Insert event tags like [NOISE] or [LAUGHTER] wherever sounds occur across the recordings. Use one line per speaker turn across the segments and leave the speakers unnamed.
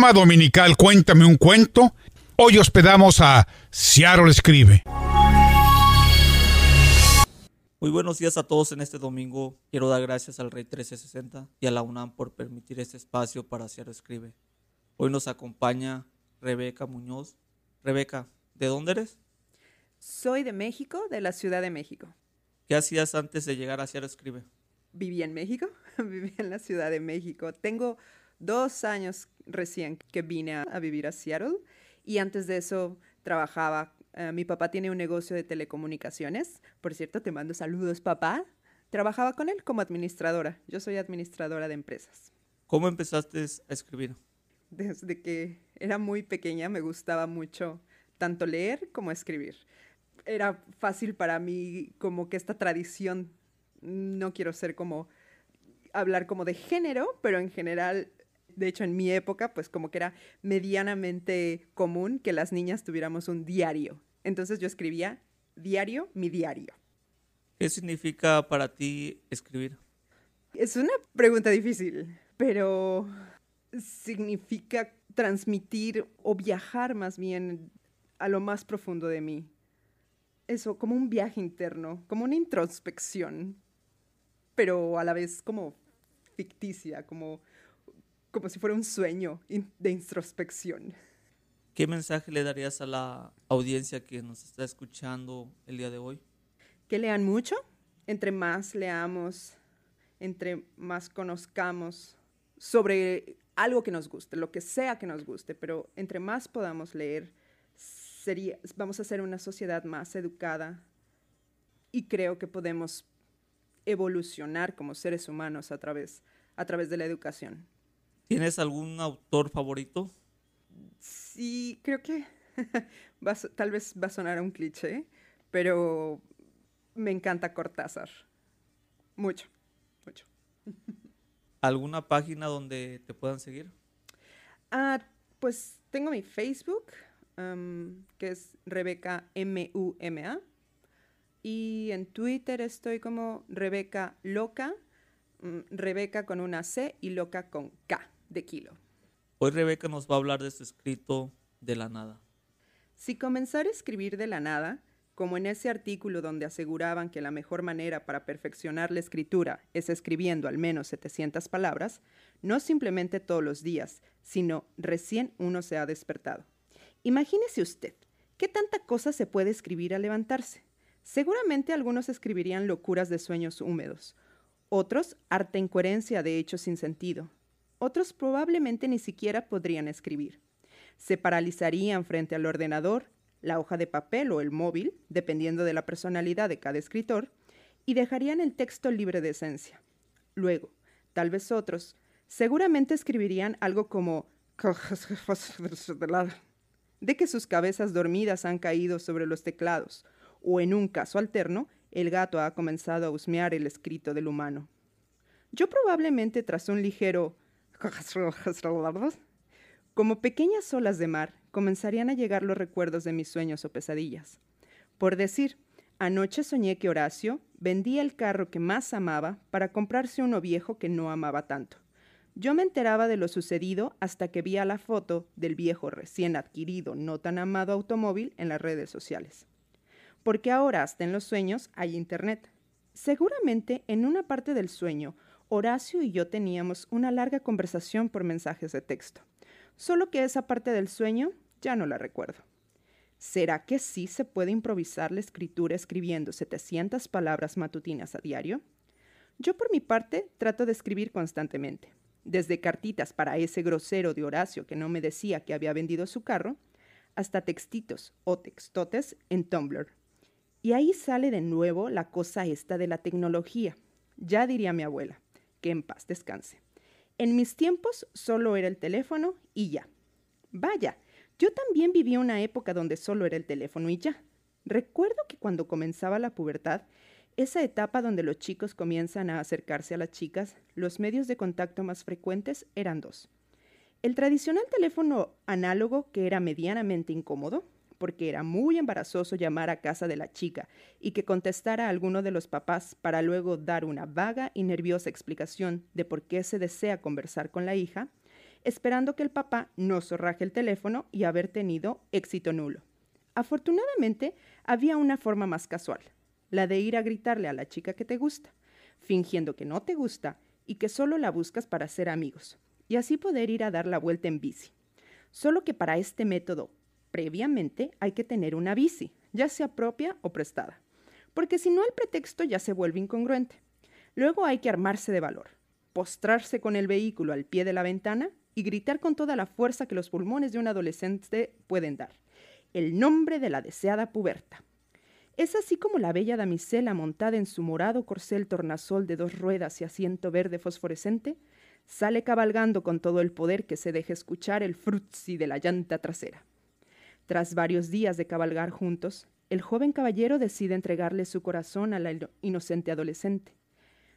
programa dominical Cuéntame un cuento. Hoy hospedamos a Seattle Escribe.
Muy buenos días a todos en este domingo. Quiero dar gracias al Rey 1360 y a la UNAM por permitir este espacio para Seattle Escribe. Hoy nos acompaña Rebeca Muñoz. Rebeca, ¿de dónde eres?
Soy de México, de la Ciudad de México.
¿Qué hacías antes de llegar a Seattle Escribe?
Viví en México, [LAUGHS] viví en la Ciudad de México. Tengo dos años recién que vine a, vivir a Seattle y antes de eso trabajaba. Eh, mi papá tiene un negocio de telecomunicaciones. Por cierto, te mando saludos, papá. Trabajaba con él como administradora. Yo soy administradora de empresas.
¿Cómo empezaste a escribir?
Desde que era muy pequeña me gustaba mucho tanto leer como escribir. Era fácil para mí como que esta tradición, no quiero ser como hablar como de género, pero en general de hecho, en mi época, pues como que era medianamente común que las niñas tuviéramos un diario. Entonces yo escribía diario, mi diario.
¿Qué significa para ti escribir?
Es una pregunta difícil, pero significa transmitir o viajar más bien a lo más profundo de mí. Eso, como un viaje interno, como una introspección, pero a la vez como ficticia, como como si fuera un sueño de introspección.
¿Qué mensaje le darías a la audiencia que nos está escuchando el día de hoy?
Que lean mucho, entre más leamos, entre más conozcamos sobre algo que nos guste, lo que sea que nos guste, pero entre más podamos leer, sería, vamos a ser una sociedad más educada y creo que podemos evolucionar como seres humanos a través, a través de la educación.
¿Tienes algún autor favorito?
Sí, creo que [LAUGHS] tal vez va a sonar a un cliché, pero me encanta Cortázar. Mucho, mucho. [LAUGHS]
¿Alguna página donde te puedan seguir?
Ah, pues tengo mi Facebook, que es Rebeca M-U-M-A. Y en Twitter estoy como Rebeca Loca, mm, Rebeca con una C y Loca con K de kilo.
Hoy Rebeca nos va a hablar de su escrito de la nada.
Si comenzar a escribir de la nada, como en ese artículo donde aseguraban que la mejor manera para perfeccionar la escritura es escribiendo al menos 700 palabras, no simplemente todos los días, sino recién uno se ha despertado. Imagínese usted, ¿qué tanta cosa se puede escribir al levantarse? Seguramente algunos escribirían locuras de sueños húmedos, otros harta incoherencia de hechos sin sentido, otros probablemente ni siquiera podrían escribir. Se paralizarían frente al ordenador, la hoja de papel o el móvil, dependiendo de la personalidad de cada escritor, y dejarían el texto libre de esencia. Luego, tal vez otros, seguramente escribirían algo como [LAUGHS] de que sus cabezas dormidas han caído sobre los teclados, o en un caso alterno, el gato ha comenzado a husmear el escrito del humano. Yo probablemente tras un ligero [LAUGHS] como pequeñas olas de mar, comenzarían a llegar los recuerdos de mis sueños o pesadillas. Por decir, anoche soñé que Horacio vendía el carro que más amaba para comprarse uno viejo que no amaba tanto. Yo me enteraba de lo sucedido hasta que vi la foto del viejo recién adquirido, no tan amado automóvil en las redes sociales. Porque ahora hasta en los sueños hay internet. Seguramente en una parte del sueño Horacio y yo teníamos una larga conversación por mensajes de texto, solo que esa parte del sueño ya no la recuerdo. ¿Será que sí se puede improvisar la escritura escribiendo 700 palabras matutinas a diario? Yo por mi parte trato de escribir constantemente, desde cartitas para ese grosero de Horacio que no me decía que había vendido su carro, hasta textitos o textotes en Tumblr. Y ahí sale de nuevo la cosa esta de la tecnología, ya diría mi abuela que en paz descanse. En mis tiempos solo era el teléfono y ya. Vaya, yo también viví una época donde solo era el teléfono y ya. Recuerdo que cuando comenzaba la pubertad, esa etapa donde los chicos comienzan a acercarse a las chicas, los medios de contacto más frecuentes eran dos. El tradicional teléfono análogo, que era medianamente incómodo, porque era muy embarazoso llamar a casa de la chica y que contestara a alguno de los papás para luego dar una vaga y nerviosa explicación de por qué se desea conversar con la hija, esperando que el papá no zorraje el teléfono y haber tenido éxito nulo. Afortunadamente, había una forma más casual, la de ir a gritarle a la chica que te gusta, fingiendo que no te gusta y que solo la buscas para ser amigos, y así poder ir a dar la vuelta en bici. Solo que para este método, previamente hay que tener una bici, ya sea propia o prestada, porque si no el pretexto ya se vuelve incongruente. Luego hay que armarse de valor, postrarse con el vehículo al pie de la ventana y gritar con toda la fuerza que los pulmones de un adolescente pueden dar, el nombre de la deseada puberta. Es así como la bella damisela montada en su morado corcel tornasol de dos ruedas y asiento verde fosforescente sale cabalgando con todo el poder que se deja escuchar el frutzi de la llanta trasera. Tras varios días de cabalgar juntos, el joven caballero decide entregarle su corazón a la inocente adolescente.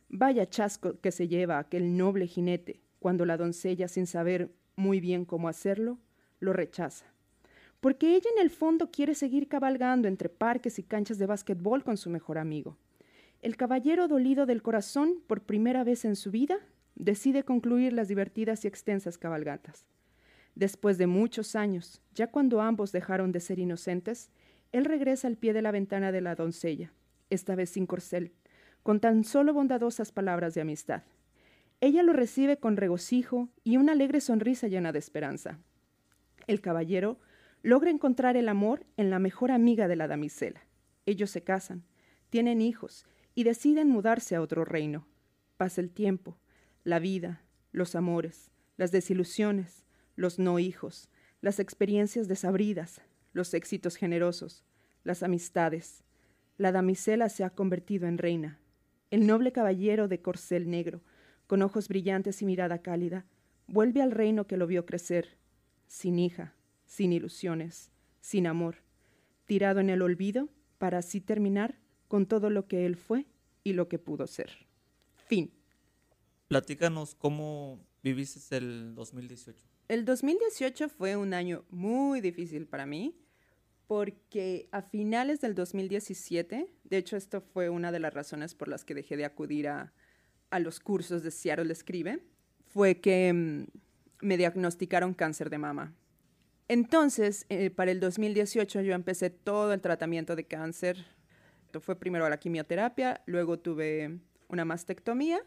Vaya chasco que se lleva aquel noble jinete cuando la doncella, sin saber muy bien cómo hacerlo, lo rechaza. Porque ella en el fondo quiere seguir cabalgando entre parques y canchas de básquetbol con su mejor amigo. El caballero dolido del corazón, por primera vez en su vida, decide concluir las divertidas y extensas cabalgatas. Después de muchos años, ya cuando ambos dejaron de ser inocentes, él regresa al pie de la ventana de la doncella, esta vez sin corcel, con tan solo bondadosas palabras de amistad. Ella lo recibe con regocijo y una alegre sonrisa llena de esperanza. El caballero logra encontrar el amor en la mejor amiga de la damisela. Ellos se casan, tienen hijos y deciden mudarse a otro reino. Pasa el tiempo, la vida, los amores, las desilusiones, los no hijos, las experiencias desabridas, los éxitos generosos, las amistades. La damisela se ha convertido en reina. El noble caballero de corcel negro, con ojos brillantes y mirada cálida, vuelve al reino que lo vio crecer, sin hija, sin ilusiones, sin amor, tirado en el olvido para así terminar con todo lo que él fue y lo que pudo ser. Fin.
Platícanos cómo viviste el 2018.
El 2018 fue un año muy difícil para mí porque a finales del 2017, de hecho esto fue una de las razones por las que dejé de acudir a, los cursos de Seattle Escribe, fue que mm, me diagnosticaron cáncer de mama. Entonces, eh, para el 2018 yo empecé todo el tratamiento de cáncer. Fue primero la quimioterapia, luego tuve una mastectomía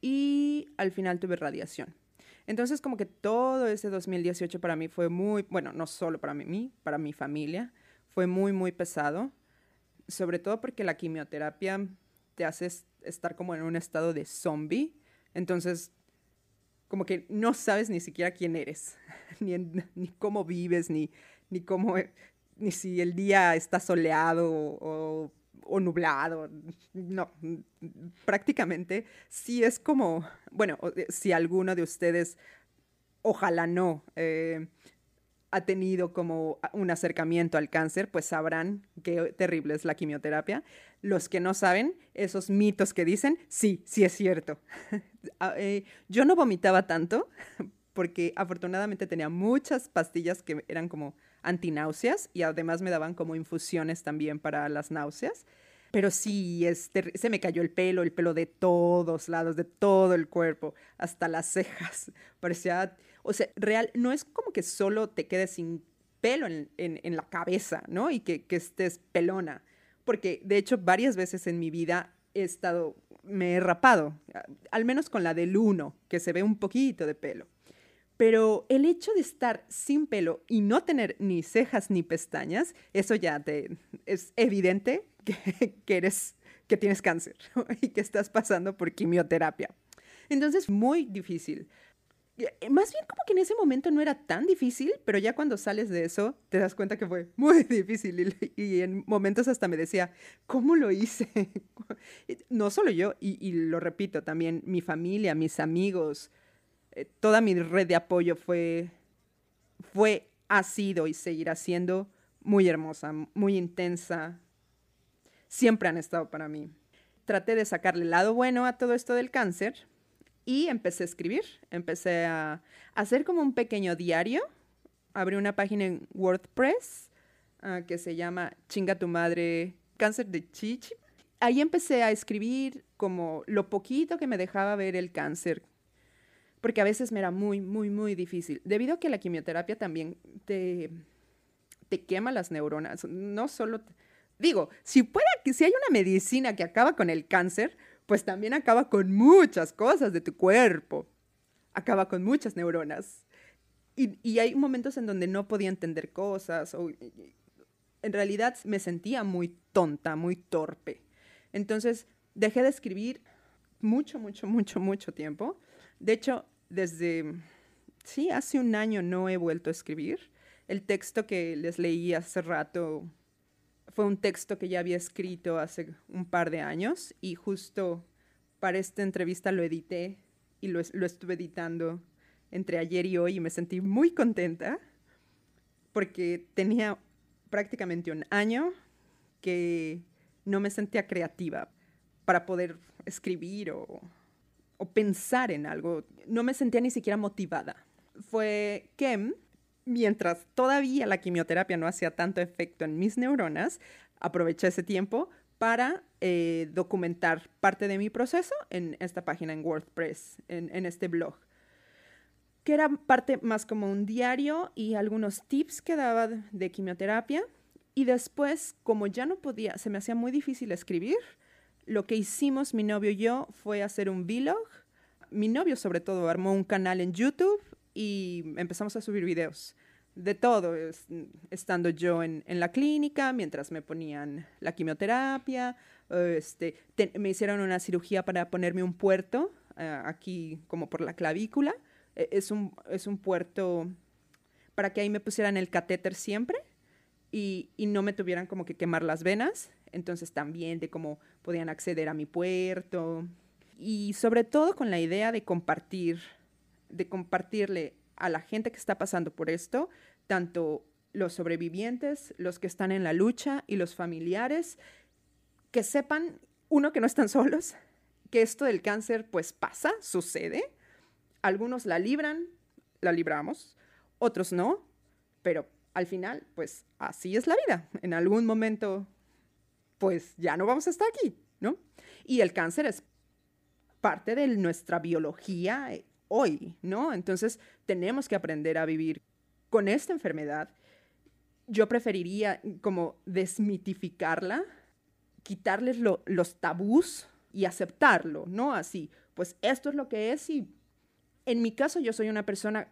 y al final tuve radiación. Entonces, como que todo ese 2018 para mí fue muy, bueno, no solo para mí, para mi familia, fue muy, muy pesado, sobre todo porque la quimioterapia te hace estar como en un estado de zombie, entonces, como que no sabes ni siquiera quién eres, [LAUGHS] ni, ni cómo vives, ni, ni cómo, ni si el día está soleado o o nublado. No, prácticamente sí es como, bueno, eh, si alguno de ustedes, ojalá no, eh, ha tenido como un acercamiento al cáncer, pues sabrán qué terrible es la quimioterapia. Los que no saben, esos mitos que dicen, sí, sí es cierto. [LAUGHS] Ah, eh, yo no vomitaba tanto [LAUGHS] porque afortunadamente tenía muchas pastillas que eran como antináuseas y además me daban como infusiones también para las náuseas. Pero sí, se me cayó el pelo, el pelo de todos lados, de todo el cuerpo, hasta las cejas. [LAUGHS] Parecía, o sea, real, no es como que solo te quedes sin pelo en, la cabeza, ¿no? Y que estés pelona. Porque de hecho varias veces en mi vida he estado, me he rapado, al menos con la del uno, que se ve un poquito de pelo. Pero el hecho de estar sin pelo y no tener ni cejas ni pestañas, eso ya te, es evidente [LAUGHS] que, eres, que tienes cáncer [LAUGHS] y que estás pasando por quimioterapia. Entonces, muy difícil. Eh, más bien como que en ese momento no era tan difícil, pero ya cuando sales de eso te das cuenta que fue muy [LAUGHS] difícil y, en momentos hasta me decía, ¿cómo lo hice? No solo yo, y, lo repito, también mi familia, mis amigos, eh, toda mi red de apoyo fue, fue, ha sido y seguirá siendo muy hermosa, muy intensa. Siempre han estado para mí. Traté de sacarle el lado bueno a todo esto del cáncer y empecé a escribir. Empecé a hacer como un pequeño diario. Abrí una página en WordPress ah, que se llama Chinga tu madre cáncer de chichi. Ahí empecé a escribir como lo poquito que me dejaba ver el cáncer porque a veces me era muy, muy, muy difícil, debido a que la quimioterapia también te, te quema las neuronas, no solo... Digo, si pueda que si hay una medicina que acaba con el cáncer, pues también acaba con muchas cosas de tu cuerpo. Acaba con muchas neuronas. Y, y hay momentos en donde no podía entender cosas o en realidad me sentía muy tonta, muy torpe. Entonces dejé de escribir mucho, mucho, mucho, mucho tiempo. De hecho, desde, sí, hace un año no he vuelto a escribir. El texto que les leí hace rato fue un texto que ya había escrito hace un par de años y justo para esta entrevista lo edité y lo, lo estuve editando entre ayer y hoy y me sentí muy contenta porque tenía prácticamente un año que no me sentía creativa para poder escribir o, pensar en algo. No me sentía ni siquiera motivada. Fue que mientras todavía la quimioterapia no hacía tanto efecto en mis neuronas, aproveché ese tiempo para eh, documentar parte de mi proceso en esta página en WordPress, en, en, este blog, que era parte más como un diario y algunos tips que daba de quimioterapia. Y después, como ya no podía, se me hacía muy difícil escribir, lo que hicimos mi novio y yo fue hacer un vlog. Mi novio sobre todo armó un canal en YouTube y empezamos a subir videos de todo, estando yo en, la clínica, mientras me ponían la quimioterapia, este, me hicieron una cirugía para ponerme un puerto eh, aquí como por la clavícula. E, es, un, es un puerto para que ahí me pusieran el catéter siempre y, y no me tuvieran como que quemar las venas entonces también de cómo podían acceder a mi puerto. Y sobre todo con la idea de compartir, de compartirle a la gente que está pasando por esto, tanto los sobrevivientes, los que están en la lucha y los familiares, que sepan, uno, que no están solos, que esto del cáncer pues pasa, sucede, algunos la libran, la libramos, otros no, pero al final pues así es la vida, en algún momento pues ya no vamos a estar aquí, ¿no? Y el cáncer es parte de nuestra biología eh, hoy, ¿no? Entonces tenemos que aprender a vivir con esta enfermedad. Yo preferiría como desmitificarla, quitarles los tabús y aceptarlo, ¿no? Así, pues esto es lo que es y en mi caso yo soy una persona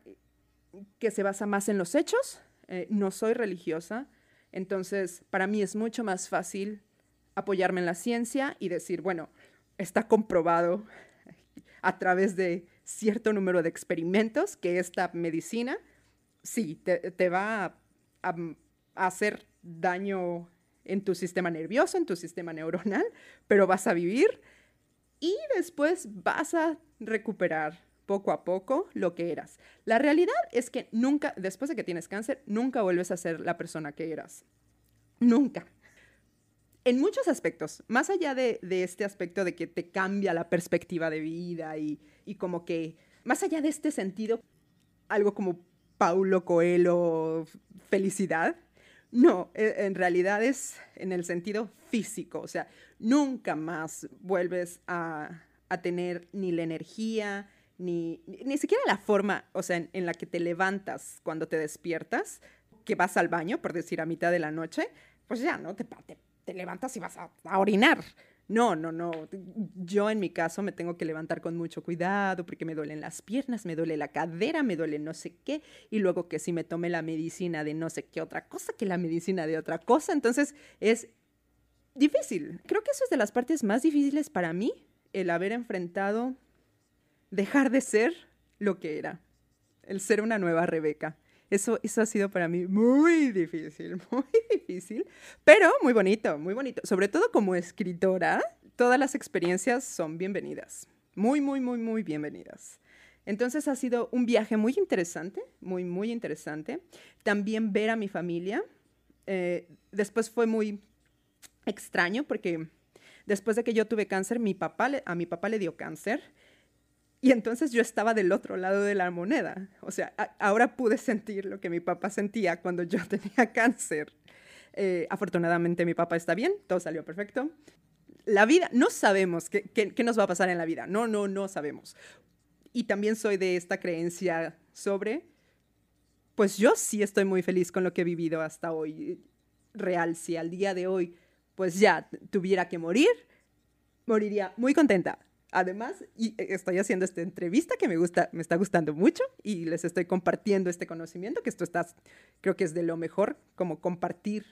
que se basa más en los hechos, eh, no soy religiosa, entonces para mí es mucho más fácil apoyarme en la ciencia y decir, bueno, está comprobado a través de cierto número de experimentos que esta medicina sí te, va a, hacer daño en tu sistema nervioso, en tu sistema neuronal, pero vas a vivir y después vas a recuperar poco a poco lo que eras. La realidad es que nunca, después de que tienes cáncer, nunca vuelves a ser la persona que eras. Nunca en muchos aspectos, más allá de, este aspecto de que te cambia la perspectiva de vida y, como que, más allá de este sentido, algo como Paulo Coelho, felicidad, no, e, en realidad es en el sentido físico, o sea, nunca más vuelves a, tener ni la energía, ni, ni, siquiera la forma, o sea, en, la que te levantas cuando te despiertas, que vas al baño, por decir, a mitad de la noche, pues ya, ¿no? Te, te te levantas y vas a, orinar. No, no, no. Yo en mi caso me tengo que levantar con mucho cuidado porque me duelen las piernas, me duele la cadera, me duele no sé qué. Y luego que si me tome la medicina de no sé qué otra cosa que la medicina de otra cosa. Entonces es difícil. Creo que eso es de las partes más difíciles para mí, el haber enfrentado dejar de ser lo que era, el ser una nueva Rebeca. Eso, eso ha sido para mí muy difícil, [LAUGHS] muy difícil, pero muy bonito, muy bonito. Sobre todo como escritora, todas las experiencias son bienvenidas, muy, muy, muy, muy bienvenidas. Entonces ha sido un viaje muy interesante, muy, muy interesante. También ver a mi familia. Eh, después fue muy extraño porque después de que yo tuve cáncer, mi papá a mi papá le dio cáncer y entonces yo estaba del otro lado de la moneda. O sea, ahora pude sentir lo que mi papá sentía cuando yo [LAUGHS] tenía cáncer. Eh, afortunadamente mi papá está bien, todo salió perfecto. La vida, no sabemos qué, nos va a pasar en la vida. No, no, no sabemos. y también soy de esta creencia sobre, pues yo sí estoy muy feliz con lo que he vivido hasta hoy. Real, si al día de hoy, pues ya tuviera que morir, moriría muy contenta. Además, y estoy haciendo esta entrevista que me gusta, me está gustando mucho y les estoy compartiendo este conocimiento, que esto está, creo que es de lo mejor, como compartir,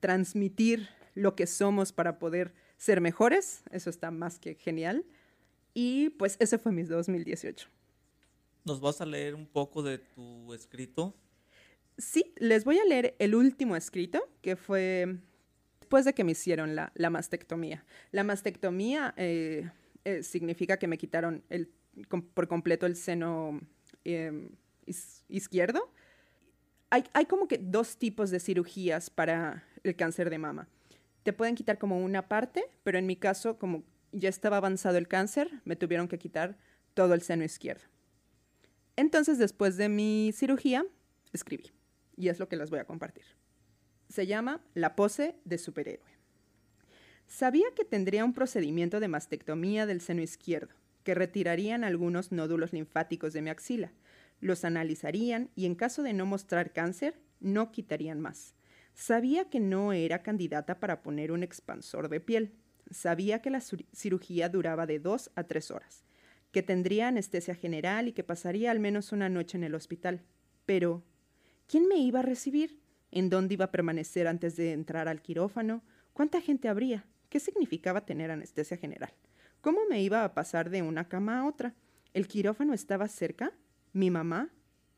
transmitir lo que somos para poder ser mejores. Eso está más que genial. Y pues ese fue mi 2018.
¿Nos vas a leer un poco de tu escrito?
Sí, les voy a leer el último escrito, que fue después de que me hicieron la, la mastectomía. La mastectomía eh, eh, significa que me quitaron por completo el seno em, izquierdo. Hay, hay como que dos tipos de cirugías para el cáncer de mama. Te pueden quitar como una parte, pero en mi caso, como ya estaba avanzado el cáncer, me tuvieron que quitar todo el seno izquierdo. Entonces, después de mi cirugía, escribí. Y es lo que les voy a compartir. Se llama La pose de superhéroe. Sabía que tendría un procedimiento de mastectomía del seno izquierdo, que retirarían algunos nódulos linfáticos de mi axila, los analizarían y en caso de no mostrar cáncer, no quitarían más. Sabía que no era candidata para poner un expansor de piel. Sabía que la cirugía duraba de dos a tres horas, que tendría anestesia general y que pasaría al menos una noche en el hospital. Pero, ¿quién me iba a recibir? ¿En dónde iba a permanecer antes de entrar al quirófano? ¿Cuánta gente habría? ¿Qué significaba tener anestesia general? ¿Cómo me iba a pasar de una cama a otra? ¿El quirófano estaba cerca? ¿Mi mamá?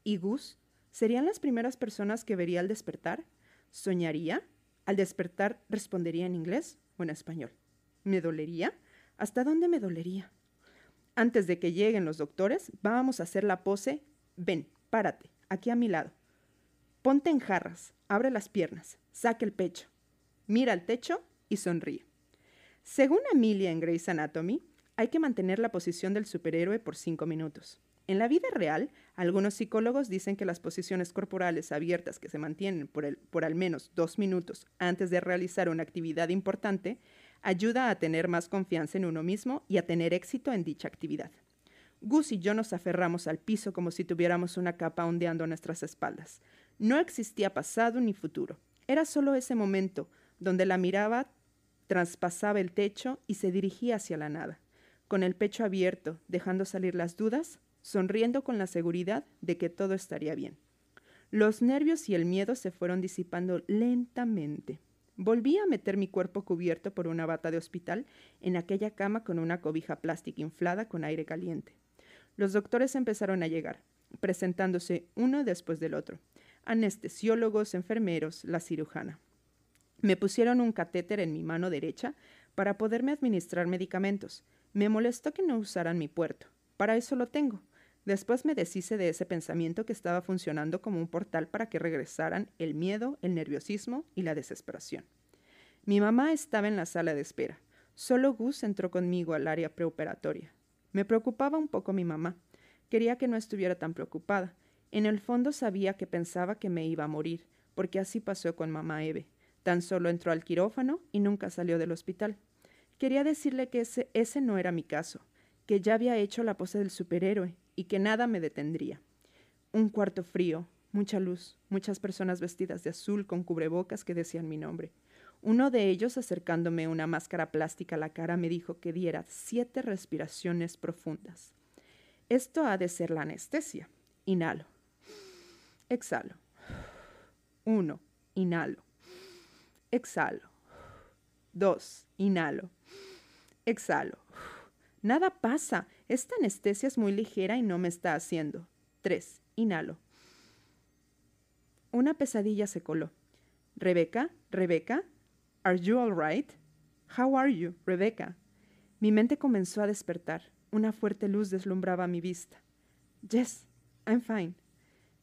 ¿Y Gus? ¿Serían las primeras personas que vería al despertar? ¿Soñaría? ¿Al despertar respondería en inglés o en español? ¿Me dolería? ¿Hasta dónde me dolería? Antes de que lleguen los doctores, vamos a hacer la pose. Ven, párate, aquí a mi lado. Ponte en jarras, abre las piernas, saque el pecho, mira al techo y sonríe. Según Amelia en Grey's Anatomy, hay que mantener la posición del superhéroe por cinco minutos. En la vida real, algunos psicólogos dicen que las posiciones corporales abiertas que se mantienen por, al menos dos minutos antes de realizar una actividad importante ayuda a tener más confianza en uno mismo y a tener éxito en dicha actividad. Gus y yo nos aferramos al piso como si tuviéramos una capa ondeando nuestras espaldas. No existía pasado ni futuro. Era solo ese momento donde la miraba traspasaba el techo y se dirigía hacia la nada, con el pecho abierto, dejando salir las dudas, sonriendo con la seguridad de que todo estaría bien. Los nervios y el miedo se fueron disipando lentamente. Volví a meter mi cuerpo cubierto por una bata de hospital en aquella cama con una cobija plástica inflada con aire caliente. Los doctores empezaron a llegar, presentándose uno después del otro. Anestesiólogos, enfermeros, la cirujana. Me pusieron un catéter en mi mano derecha para poderme administrar medicamentos. Me molestó que no usaran mi puerto. Para eso lo tengo. Después me deshice de ese pensamiento que estaba funcionando como un portal para que regresaran el miedo, el nerviosismo y la desesperación. Mi mamá estaba en la sala de espera. Solo Gus entró conmigo al área preoperatoria. Me preocupaba un poco mi mamá. Quería que no estuviera tan preocupada. En el fondo sabía que pensaba que me iba a morir, porque así pasó con mamá Eve. Tan solo entró al quirófano y nunca salió del hospital. Quería decirle que ese, no era mi caso, que ya había hecho la pose del superhéroe y que nada me detendría. Un cuarto frío, mucha luz, muchas personas vestidas de azul con cubrebocas que decían mi nombre. Uno de ellos, acercándome una máscara plástica a la cara, me dijo que diera siete respiraciones profundas. Esto ha de ser la anestesia. Inhalo. Exhalo. Uno. Inhalo. Exhalo. Dos. Inhalo. Exhalo. Nada pasa. Esta anestesia es muy ligera y no me está haciendo. Tres. Inhalo. Una pesadilla se coló. Rebeca, Rebeca, ¿are you all right? How are you, Rebeca? Mi mente comenzó a despertar. Una fuerte luz deslumbraba mi vista. Yes, I'm fine.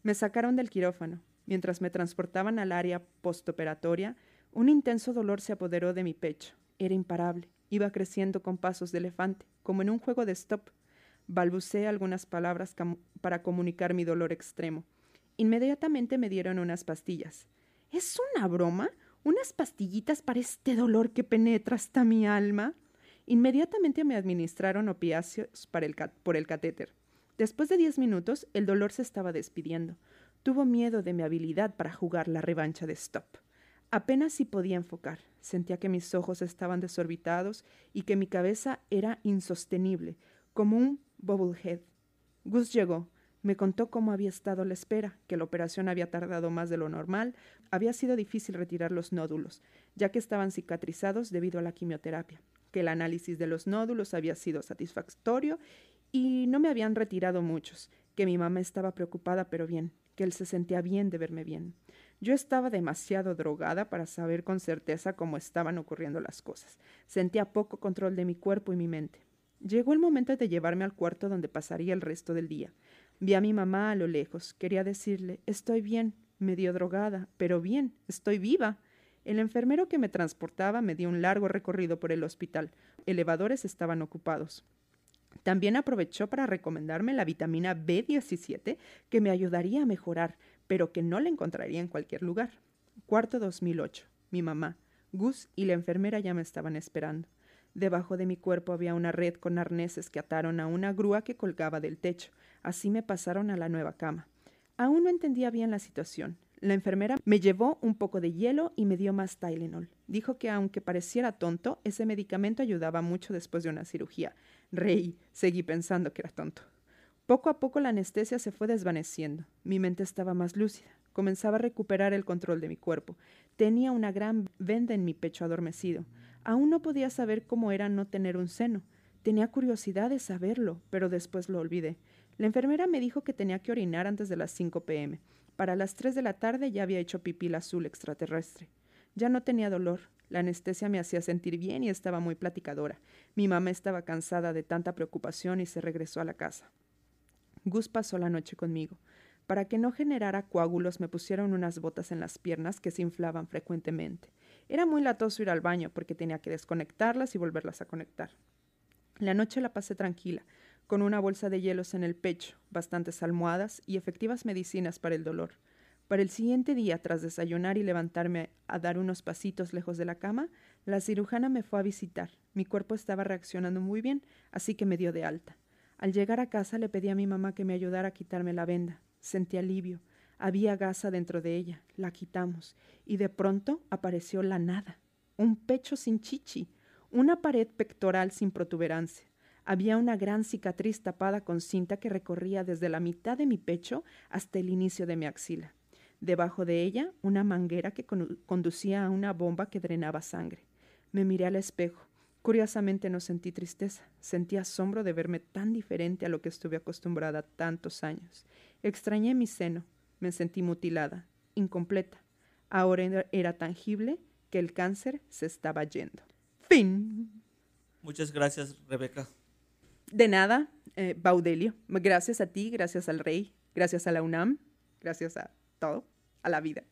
Me sacaron del quirófano. Mientras me transportaban al área postoperatoria, un intenso dolor se apoderó de mi pecho. Era imparable. Iba creciendo con pasos de elefante, como en un juego de stop. Balbuceé algunas palabras para comunicar mi dolor extremo. Inmediatamente me dieron unas pastillas. ¿Es una broma? ¿Unas pastillitas para este dolor que penetra hasta mi alma? Inmediatamente me administraron opiáceos por el catéter. Después de diez minutos, el dolor se estaba despidiendo. Tuvo miedo de mi habilidad para jugar la revancha de Stop. Apenas si podía enfocar. Sentía que mis ojos estaban desorbitados y que mi cabeza era insostenible, como un bobblehead. Gus llegó. Me contó cómo había estado la espera, que la operación había tardado más de lo normal, había sido difícil retirar los nódulos, ya que estaban cicatrizados debido a la quimioterapia, que el análisis de los nódulos había sido satisfactorio y no me habían retirado muchos, que mi mamá estaba preocupada pero bien, que él se sentía bien de verme bien. Yo estaba demasiado drogada para saber con certeza cómo estaban ocurriendo las cosas. Sentía poco control de mi cuerpo y mi mente. Llegó el momento de llevarme al cuarto donde pasaría el resto del día. Vi a mi mamá a lo lejos. Quería decirle, estoy bien, medio drogada, pero bien, estoy viva. El enfermero que me transportaba me dio un largo recorrido por el hospital. Elevadores estaban ocupados. También aprovechó para recomendarme la vitamina B17 que me ayudaría a mejorar, pero que no la encontraría en cualquier lugar. Cuarto 2008. Mi mamá, Gus y la enfermera ya me estaban esperando. Debajo de mi cuerpo había una red con arneses que ataron a una grúa que colgaba del techo. Así me pasaron a la nueva cama. Aún no entendía bien la situación. La enfermera me llevó un poco de hielo y me dio más Tylenol. Dijo que aunque pareciera tonto, ese medicamento ayudaba mucho después de una cirugía. Reí, seguí pensando que era tonto. Poco a poco la anestesia se fue desvaneciendo. Mi mente estaba más lúcida. Comenzaba a recuperar el control de mi cuerpo. Tenía una gran venda en mi pecho adormecido. Aún no podía saber cómo era no tener un seno. Tenía curiosidad de saberlo, pero después lo olvidé. La enfermera me dijo que tenía que orinar antes de las 5 pm. Para las 3 de la tarde ya había hecho pipí azul extraterrestre. Ya no tenía dolor. La anestesia me hacía sentir bien y estaba muy platicadora. Mi mamá estaba cansada de tanta preocupación y se regresó a la casa. Gus pasó la noche conmigo. Para que no generara coágulos me pusieron unas botas en las piernas que se inflaban frecuentemente. Era muy latoso ir al baño porque tenía que desconectarlas y volverlas a conectar. La noche la pasé tranquila con una bolsa de hielos en el pecho, bastantes almohadas y efectivas medicinas para el dolor. Para el siguiente día, tras desayunar y levantarme a dar unos pasitos lejos de la cama, la cirujana me fue a visitar. Mi cuerpo estaba reaccionando muy bien, así que me dio de alta. Al llegar a casa le pedí a mi mamá que me ayudara a quitarme la venda. Sentí alivio. Había gasa dentro de ella. La quitamos. Y de pronto apareció la nada. Un pecho sin chichi. Una pared pectoral sin protuberancia. Había una gran cicatriz tapada con cinta que recorría desde la mitad de mi pecho hasta el inicio de mi axila. Debajo de ella, una manguera que conducía a una bomba que drenaba sangre. Me miré al espejo. Curiosamente no sentí tristeza, sentí asombro de verme tan diferente a lo que estuve acostumbrada tantos años. Extrañé mi seno, me sentí mutilada, incompleta. Ahora era tangible que el cáncer se estaba yendo. Fin.
Muchas gracias, Rebeca.
De nada, eh, Baudelio. Gracias a ti, gracias al rey, gracias a la UNAM, gracias a todo, a la vida.